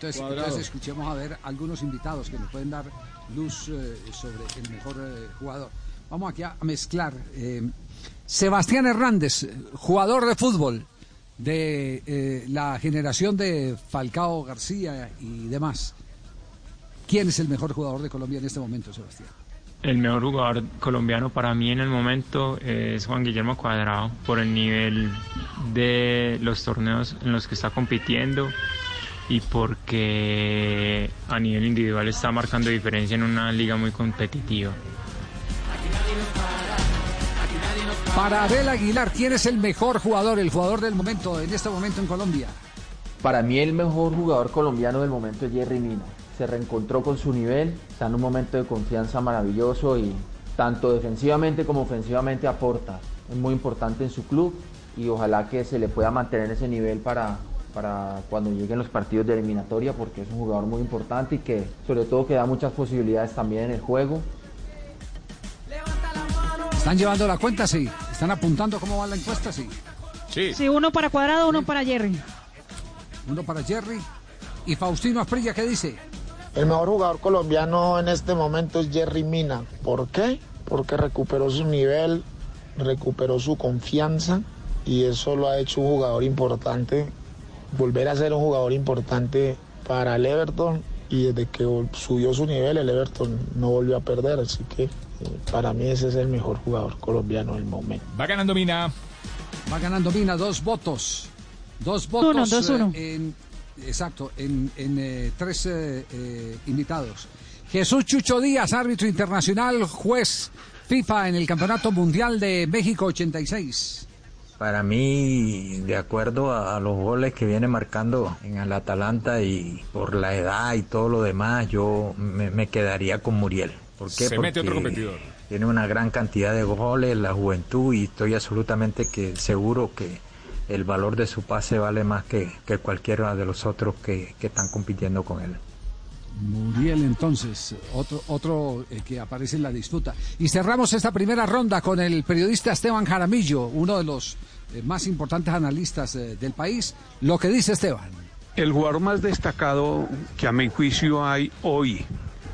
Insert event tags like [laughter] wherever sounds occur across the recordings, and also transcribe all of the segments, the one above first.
Entonces, entonces, escuchemos a ver algunos invitados que nos pueden dar luz eh, sobre el mejor eh, jugador. Vamos aquí a mezclar. eh, Sebastián Hernández, jugador de fútbol de eh, la generación de Falcao García y demás. ¿Quién es el mejor jugador de Colombia en este momento, Sebastián? El mejor jugador colombiano para mí en el momento es Juan Guillermo Cuadrado por el nivel de los torneos en los que está compitiendo y porque a nivel individual está marcando diferencia en una liga muy competitiva. Para Abel Aguilar, ¿quién es el mejor jugador, el jugador del momento, en este momento en Colombia? Para mí el mejor jugador colombiano del momento es Jerry Mina. Se reencontró con su nivel, está en un momento de confianza maravilloso y tanto defensivamente como ofensivamente aporta. Es muy importante en su club y ojalá que se le pueda mantener ese nivel para, para cuando lleguen los partidos de eliminatoria porque es un jugador muy importante y que sobre todo que da muchas posibilidades también en el juego. ¿Están llevando la cuenta? Sí. ¿Están apuntando cómo va la encuesta? Sí. Sí. Sí, uno para Cuadrado, uno para Jerry. Uno para Jerry. ¿Y Faustino Asprilla qué dice? El mejor jugador colombiano en este momento es Jerry Mina. ¿Por qué? Porque recuperó su nivel, recuperó su confianza y eso lo ha hecho un jugador importante, volver a ser un jugador importante para el Everton y desde que subió su nivel el Everton no volvió a perder, así que eh, para mí ese es el mejor jugador colombiano del momento. Va ganando Mina. Va ganando Mina dos votos. Dos votos. Uno, dos, eh, uno. en- exacto, en, en, eh, tres eh, eh, invitados. Jesús Chucho Díaz, árbitro internacional, juez FIFA en el Campeonato Mundial de México 86. Para mí, de acuerdo a, a los goles que viene marcando en el Atalanta y por la edad y todo lo demás, yo me, me quedaría con Muriel. ¿Por qué? Se mete otro Porque competidor. Tiene una gran cantidad de goles, la juventud y estoy absolutamente que seguro que el valor de su pase vale más que, que cualquiera de los otros que, que están compitiendo con él. Muriel entonces, otro, otro eh, que aparece en la disputa. Y cerramos esta primera ronda con el periodista Esteban Jaramillo, uno de los más importantes analistas eh, del país. Lo que dice Esteban. El jugador más destacado que a mi juicio hay hoy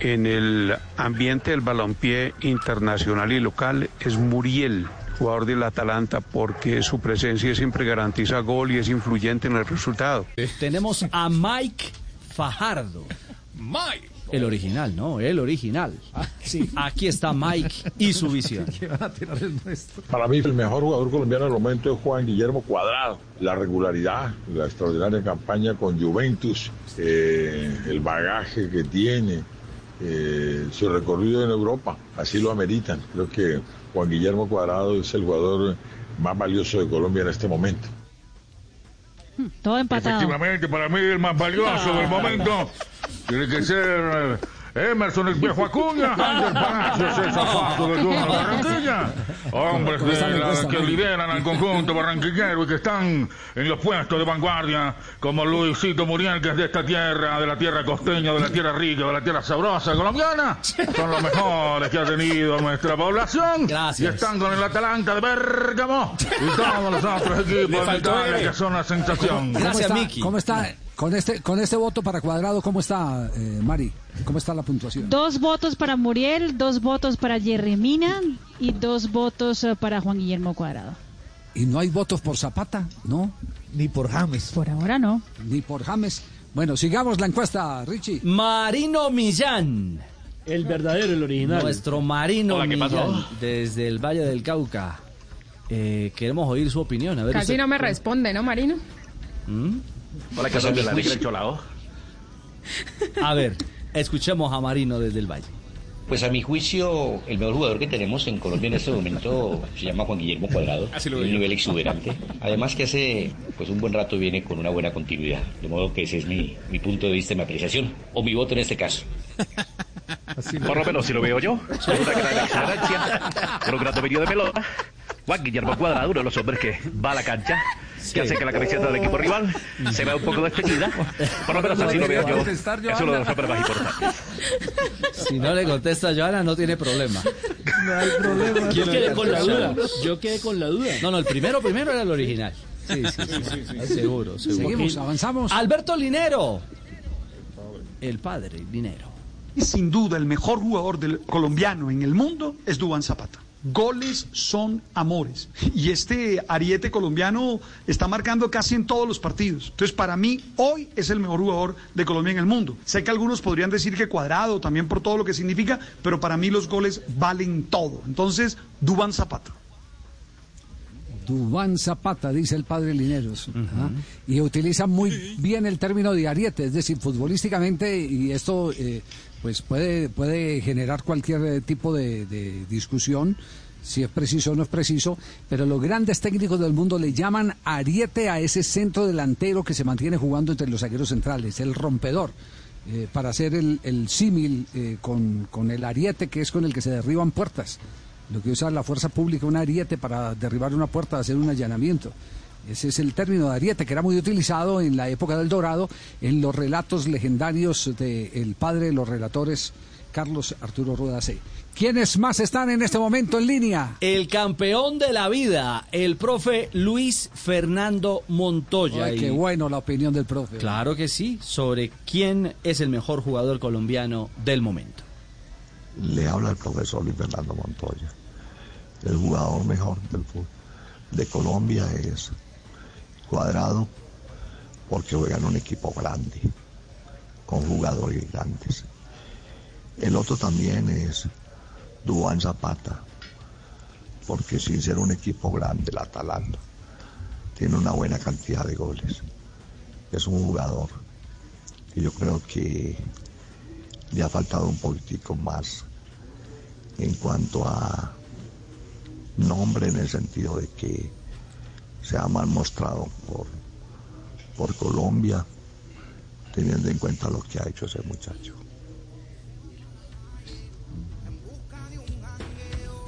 en el ambiente del balompié internacional y local es Muriel, jugador del Atalanta, porque su presencia siempre garantiza gol y es influyente en el resultado. Tenemos a Mike Fajardo. Mike. El original, ¿no? El original. sí. Aquí está Mike y su visión. [laughs] Para mí el mejor jugador colombiano del momento es Juan Guillermo Cuadrado. La regularidad, la extraordinaria campaña con Juventus, eh, el bagaje que tiene, eh, su recorrido en Europa, así lo ameritan. Creo que Juan Guillermo Cuadrado es el jugador más valioso de Colombia en este momento. Todo empatado. Efectivamente, para mí el más valioso del momento tiene que ser eh, Emerson el viejo Acuña, [laughs] Ángel Palacios, el zapato de Duna Barranquilla. Hombres de la- que lideran al conjunto barranquillero y que están en los puestos de vanguardia, como Luisito Muriel, que es de esta tierra, de la tierra costeña, de la tierra rica, de la tierra sabrosa colombiana. Son los mejores que ha tenido nuestra población. Gracias. Y están con el Atalanta de Bergamo y todos los otros equipos de Italia que son la sensación. ¿Cómo Gracias, está, Miki. ¿Cómo está con este, con este voto para cuadrado? ¿Cómo está, eh, Mari? ¿Cómo está la puntuación? Dos votos para Muriel, dos votos para Jerry Mina y dos votos eh, para Juan Guillermo Cuadrado. ¿Y no hay votos por Zapata? ¿No? Ni por James. Por ahora no. Ni por James. Bueno, sigamos la encuesta, Richie. Marino Millán. El verdadero, el original. Nuestro Marino Hola, ¿qué pasó? Millán, desde el Valle del Cauca. Eh, queremos oír su opinión. A ver Casi usted- no me responde, ¿no, Marino? ¿Mm? Hola, que son de la negra el cholao. A ver, escuchemos a Marino desde el Valle. Pues a mi juicio, el mejor jugador que tenemos en Colombia en este momento se llama Juan Guillermo Cuadrado. Así lo un nivel exuberante. Además que hace pues un buen rato viene con una buena continuidad. De modo que ese es mi, mi punto de vista, mi apreciación. O mi voto en este caso. Por lo menos si lo veo yo. Con una gran un gran dominio de pelota. Juan Guillermo Cuadrado, uno de los hombres que va a la cancha, que hace que la camiseta del equipo rival se vea un poco desteñida. Por lo menos así lo veo yo. Es uno de los hombres más importantes. Si no le contesta Joana, no tiene problema. No hay problema. Yo quedé con la duda. Yo quedé con la duda. No, no, el primero primero era el original. Sí, sí, sí. Seguro, seguro. Seguimos, avanzamos. Alberto Linero. el padre Dinero. Sin duda, el mejor jugador del colombiano en el mundo es Dubán Zapata. Goles son amores. Y este ariete colombiano está marcando casi en todos los partidos. Entonces, para mí, hoy es el mejor jugador de Colombia en el mundo. Sé que algunos podrían decir que cuadrado, también por todo lo que significa, pero para mí los goles valen todo. Entonces, Dubán Zapata. Dubán Zapata, dice el padre Lineros. Ajá. Y utiliza muy bien el término de ariete, es decir, futbolísticamente, y esto eh, pues puede, puede generar cualquier eh, tipo de, de discusión, si es preciso o no es preciso, pero los grandes técnicos del mundo le llaman ariete a ese centro delantero que se mantiene jugando entre los zagueros centrales, el rompedor. eh, para hacer el, el símil eh, con, con el ariete que es con el que se derriban puertas lo que usa la fuerza pública, un ariete para derribar una puerta, hacer un allanamiento. Ese es el término de ariete que era muy utilizado en la época del Dorado, en los relatos legendarios del padre de los relatores, Carlos Arturo Rueda C. ¿Quiénes más están en este momento en línea? El campeón de la vida, el profe Luis Fernando Montoya. Ay, qué bueno la opinión del profe. Claro que sí, sobre quién es el mejor jugador colombiano del momento. Le habla el profesor Luis Fernando Montoya. El jugador mejor del fútbol de Colombia es Cuadrado porque juega en un equipo grande, con jugadores grandes. El otro también es Duván Zapata, porque sin ser un equipo grande, el Atalanta tiene una buena cantidad de goles. Es un jugador y yo creo que le ha faltado un poquitico más en cuanto a nombre en el sentido de que se ha mal mostrado por, por Colombia teniendo en cuenta lo que ha hecho ese muchacho.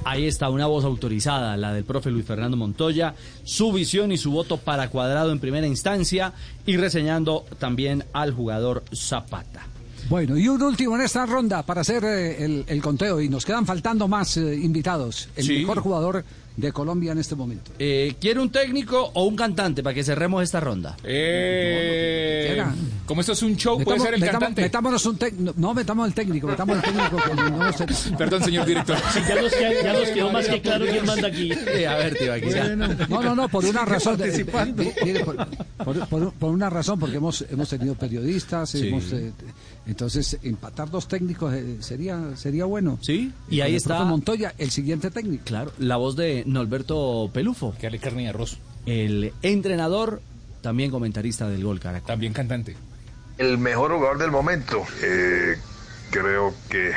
Ahí está una voz autorizada, la del profe Luis Fernando Montoya, su visión y su voto para cuadrado en primera instancia y reseñando también al jugador Zapata. Bueno, y un último en esta ronda para hacer eh, el, el conteo y nos quedan faltando más eh, invitados. El Sí. mejor jugador de Colombia en este momento. Eh, ¿Quiere un técnico o un cantante para que cerremos esta ronda? Eh, como esto es un show, puede Metamos- ser el metamos- cantante. Metámonos un técnico, no metamos el técnico, metamos el técnico se- [laughs] Perdón, señor director. [laughs] ya nos queda- ya nos quedó más que claro quién manda aquí. a ver, tío, aquí ya. No, no, no, por una razón. de- de- mire, por, por- por- por una razón, porque hemos, hemos tenido periodistas, Sí. hemos, eh, entonces empatar dos técnicos eh, sería, sería bueno. Sí, y con ahí está- Montoya, el siguiente técnico. Claro, la voz de Norberto Pelufo. Que ale carne y arroz. El entrenador, también comentarista del Gol Caracol. También cantante. El mejor jugador del momento, eh, creo que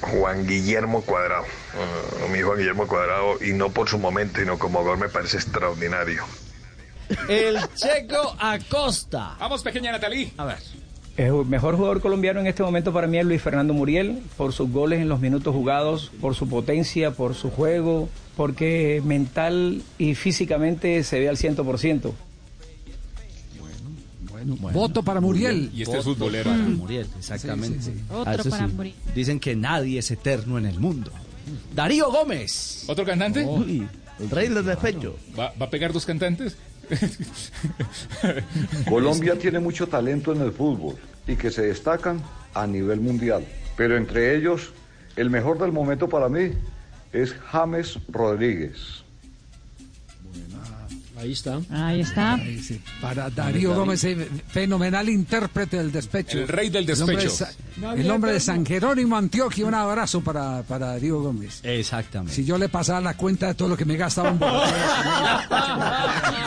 Juan Guillermo Cuadrado. Ah, mi Juan Guillermo Cuadrado, y no por su momento, sino como jugador me parece extraordinario. El Checo Acosta. Vamos, pequeña Natalí. A ver. El mejor jugador colombiano en este momento para mí es Luis Fernando Muriel, por sus goles en los minutos jugados, por su potencia, por su juego, porque mental y físicamente se ve al 100%. Bueno, voto para Muriel. Y este es Voto futbolero. Para Mm. Muriel, exactamente. Sí, sí, sí. Otro para sí. Muriel. Dicen que nadie es eterno en el mundo. Darío Gómez. ¿Otro cantante? El rey del despecho. ¿Va, va a pegar dos cantantes? [laughs] Colombia tiene mucho talento en el fútbol y que se destacan a nivel mundial. Pero entre ellos, el mejor del momento para mí es James Rodríguez. Ahí está. Ahí está. Para Darío Gómez, eh, fenomenal intérprete del despecho. El rey del El hombre de despecho. Sa- El hombre de San Jerónimo, Antioquia. Un abrazo para, para Darío Gómez. Exactamente. Si yo le pasara la cuenta de todo lo que me gastaba en Bogotá. [laughs]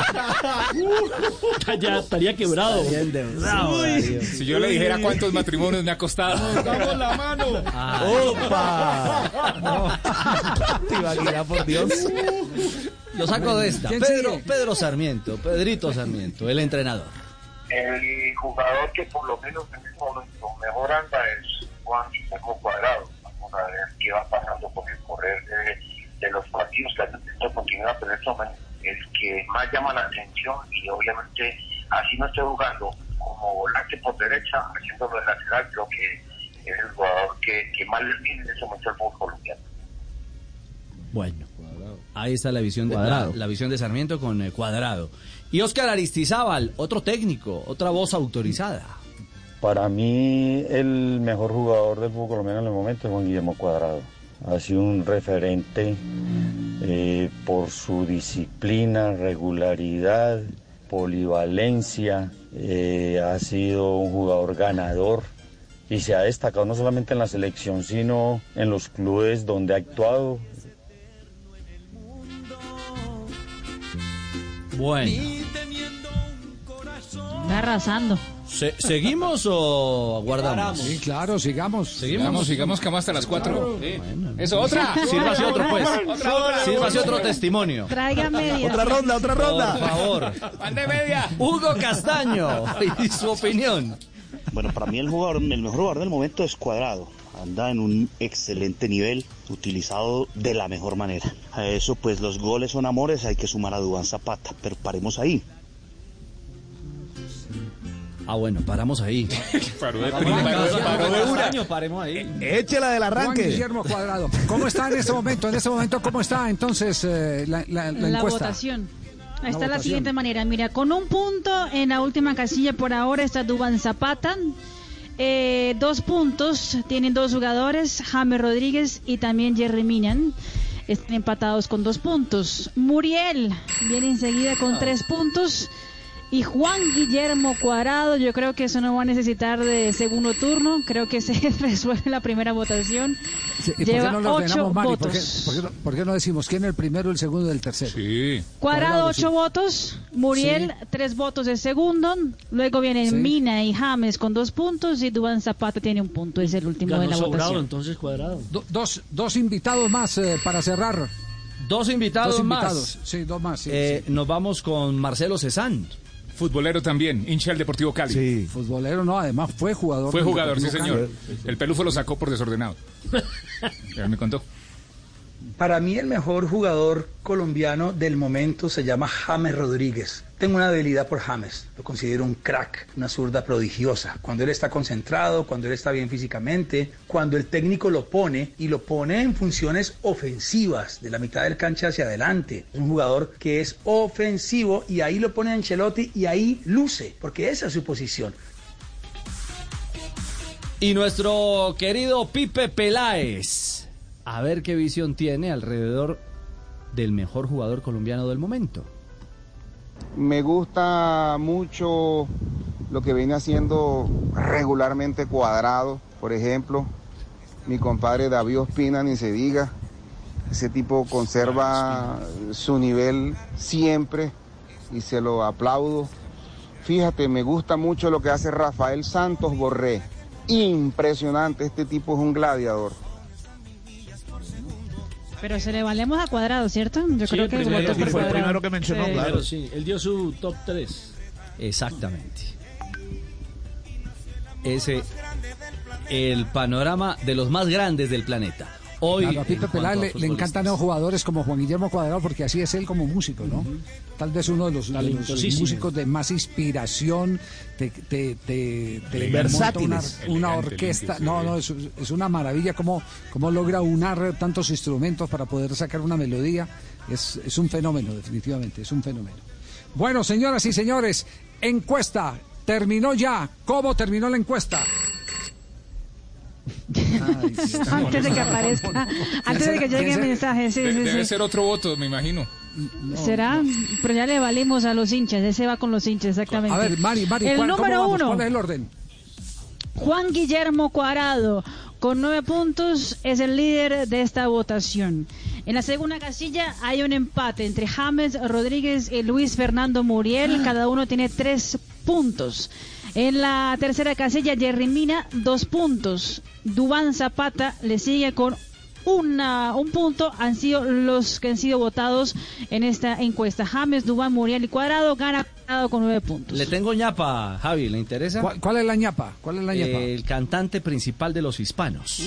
[laughs] ya estaría quebrado. Uy. Si yo le dijera cuántos matrimonios me ha costado. ¡Damos la mano! ¡Opa! [laughs] Tibaquirá, por Dios. Lo saco de esta. ¿Quién Pedro, sigue? Pedro Sarmiento, Pedrito Sarmiento, el entrenador. El jugador que por lo menos en este momento mejor anda es Juan Guillermo Cuadrado. Vamos a ver va pasando con el correr de, los partidos que han tenido continuidad, pero en este momento el que más llama la atención obviamente así no esté jugando como volante por derecha, haciéndolo de lateral, creo que es el jugador que, que más le viene en ese momento al fútbol colombiano. Bueno, ahí está la visión de, la, Cuadrado. la visión de Sarmiento con eh, Cuadrado. Y Oscar Aristizábal, otro técnico, otra voz autorizada. Para mí el mejor jugador del fútbol colombiano en el momento es Juan Guillermo Cuadrado. Ha sido un referente eh, por su disciplina, regularidad, polivalencia. eh, ha sido un jugador ganador y se ha destacado no solamente en la selección, sino en los clubes donde ha actuado. Bueno. Está arrasando. Se- ¿Seguimos o guardamos? Sí, claro, sigamos. Sigamos, sigamos, que vamos hasta las 4. Eso, otra. Sírvase otro, pues. Otra, otra. Sírvase otro testimonio. Traiga media. Otra ronda, otra ronda. Por favor. Mande media. Hugo Castaño y su opinión. Bueno, para mí el jugador, el mejor jugador del momento es Cuadrado. Anda en un excelente nivel, utilizado de la mejor manera. A eso, pues los goles son amores, hay que sumar a Dubán Zapata, pero paremos ahí. Ah, bueno, paramos ahí. [laughs] Paró de Paró paremos ahí. Échela del Juan arranque. Guillermo Cuadrado. ¿Cómo está en este momento? En este momento, ¿cómo está entonces eh, la, la- la La encuesta? votación. Está de la siguiente manera. Mira, con un punto en la última casilla por ahora está Duban Zapata. Eh, dos puntos tienen dos jugadores, James Rodríguez y también Jerry Minan. Están empatados con dos puntos. Muriel viene enseguida con tres puntos. Y Juan Guillermo Cuadrado, yo creo que eso no va a necesitar de segundo turno. Creo que se [laughs] resuelve la primera votación. Sí, ¿y por qué Lleva no ocho votos. por qué no, por qué no decimos quién el primero, el segundo y el tercero? Sí. Cuadrado, ocho votos. Muriel, tres votos de segundo. Luego vienen Sí. Mina y James con dos puntos. Y Dubán Zapata tiene un punto. Es el último de la sobrado votación. entonces cuadrado. Do- dos, dos invitados más eh, para cerrar. Dos invitados, dos más. Sí, dos más. sí, Eh, sí. Nos vamos con Marcelo Cezán. Futbolero también, hincha del Deportivo Cali. Sí. Futbolero no, además fue jugador. Fue jugador, sí señor. Cali. El pelufo lo sacó por desordenado. Ya me contó. Para mí el mejor jugador colombiano del momento se llama James Rodríguez. Tengo una debilidad por James, lo considero un crack, una zurda prodigiosa. Cuando él está concentrado, cuando él está bien físicamente, cuando el técnico lo pone y lo pone en funciones ofensivas, de la mitad del cancha hacia adelante. Es un jugador que es ofensivo y ahí lo pone Ancelotti y ahí luce, porque esa es su posición. Y nuestro querido Pipe Peláez. A ver qué visión tiene alrededor del mejor jugador colombiano del momento. Me gusta mucho lo que viene haciendo regularmente cuadrado, por ejemplo. Mi compadre David Ospina, ni se diga. Ese tipo conserva su nivel siempre y se lo aplaudo. Fíjate, me gusta mucho lo que hace Rafael Santos Borré. Impresionante, este tipo es un gladiador. Pero se le valemos a cuadrado, ¿cierto? Yo Sí, creo que primero, votó por fue el primero que mencionó, Sí. claro. Pero sí, él dio su top 3. Exactamente. Ese el panorama de los más grandes del planeta. Hoy a cuanto Peláez a le, le encantan los jugadores como Juan Guillermo Cuadrado porque así es él como músico, ¿no? Tal vez uno de los, de los Talentosísimo. músicos de más inspiración, te, te, te, te Elegantes. monta una, Versátiles. una orquesta. No, no, es, es una maravilla cómo, cómo logra unar tantos instrumentos para poder sacar una melodía. Es, es un fenómeno, definitivamente, es un fenómeno. Bueno, señoras y señores, encuesta. Terminó ya. ¿Cómo terminó la encuesta? [laughs] Antes de que aparezca, antes de que llegue el mensaje, sí, De- sí, debe sí. ser otro voto, me imagino. ¿Será? Pero ya le valimos a los hinchas, ese va con los hinchas, exactamente. A ver, Mari, Mari, el ¿cuál- número uno, ¿Cuál es el orden? Juan Guillermo Cuadrado, con nueve puntos, es el líder de esta votación. En la segunda casilla hay un empate entre James Rodríguez y Luis Fernando Muriel, cada uno tiene tres puntos. En la tercera casilla, Jerry Mina, dos puntos. Dubán Zapata le sigue con una, un punto. Han sido los que han sido votados en esta encuesta. James, Dubán, Muriel y Cuadrado gana Cuadrado con nueve puntos. Le tengo ñapa, Javi, ¿le interesa? ¿Cuál, cuál es la ñapa? ¿Cuál es la ñapa? El cantante principal de los hispanos.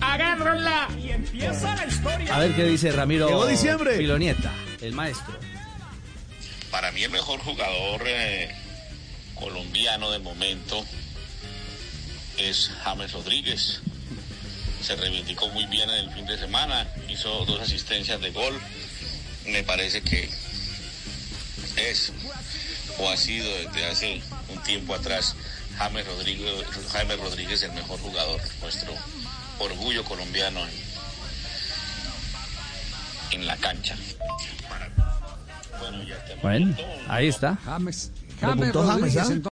Agárrenla y empieza la historia. A ver qué dice Ramiro Llegó diciembre. Filonieta, el maestro. Para mí el mejor jugador eh, colombiano del momento es James Rodríguez. Se reivindicó muy bien en el fin de semana, hizo dos asistencias de gol. Me parece que es o ha sido desde hace un tiempo atrás James Rodríguez, James Rodríguez el mejor jugador, nuestro orgullo colombiano en, en la cancha. Bueno, ya. Bueno, ahí está. James, James Preguntó James, ¿ah?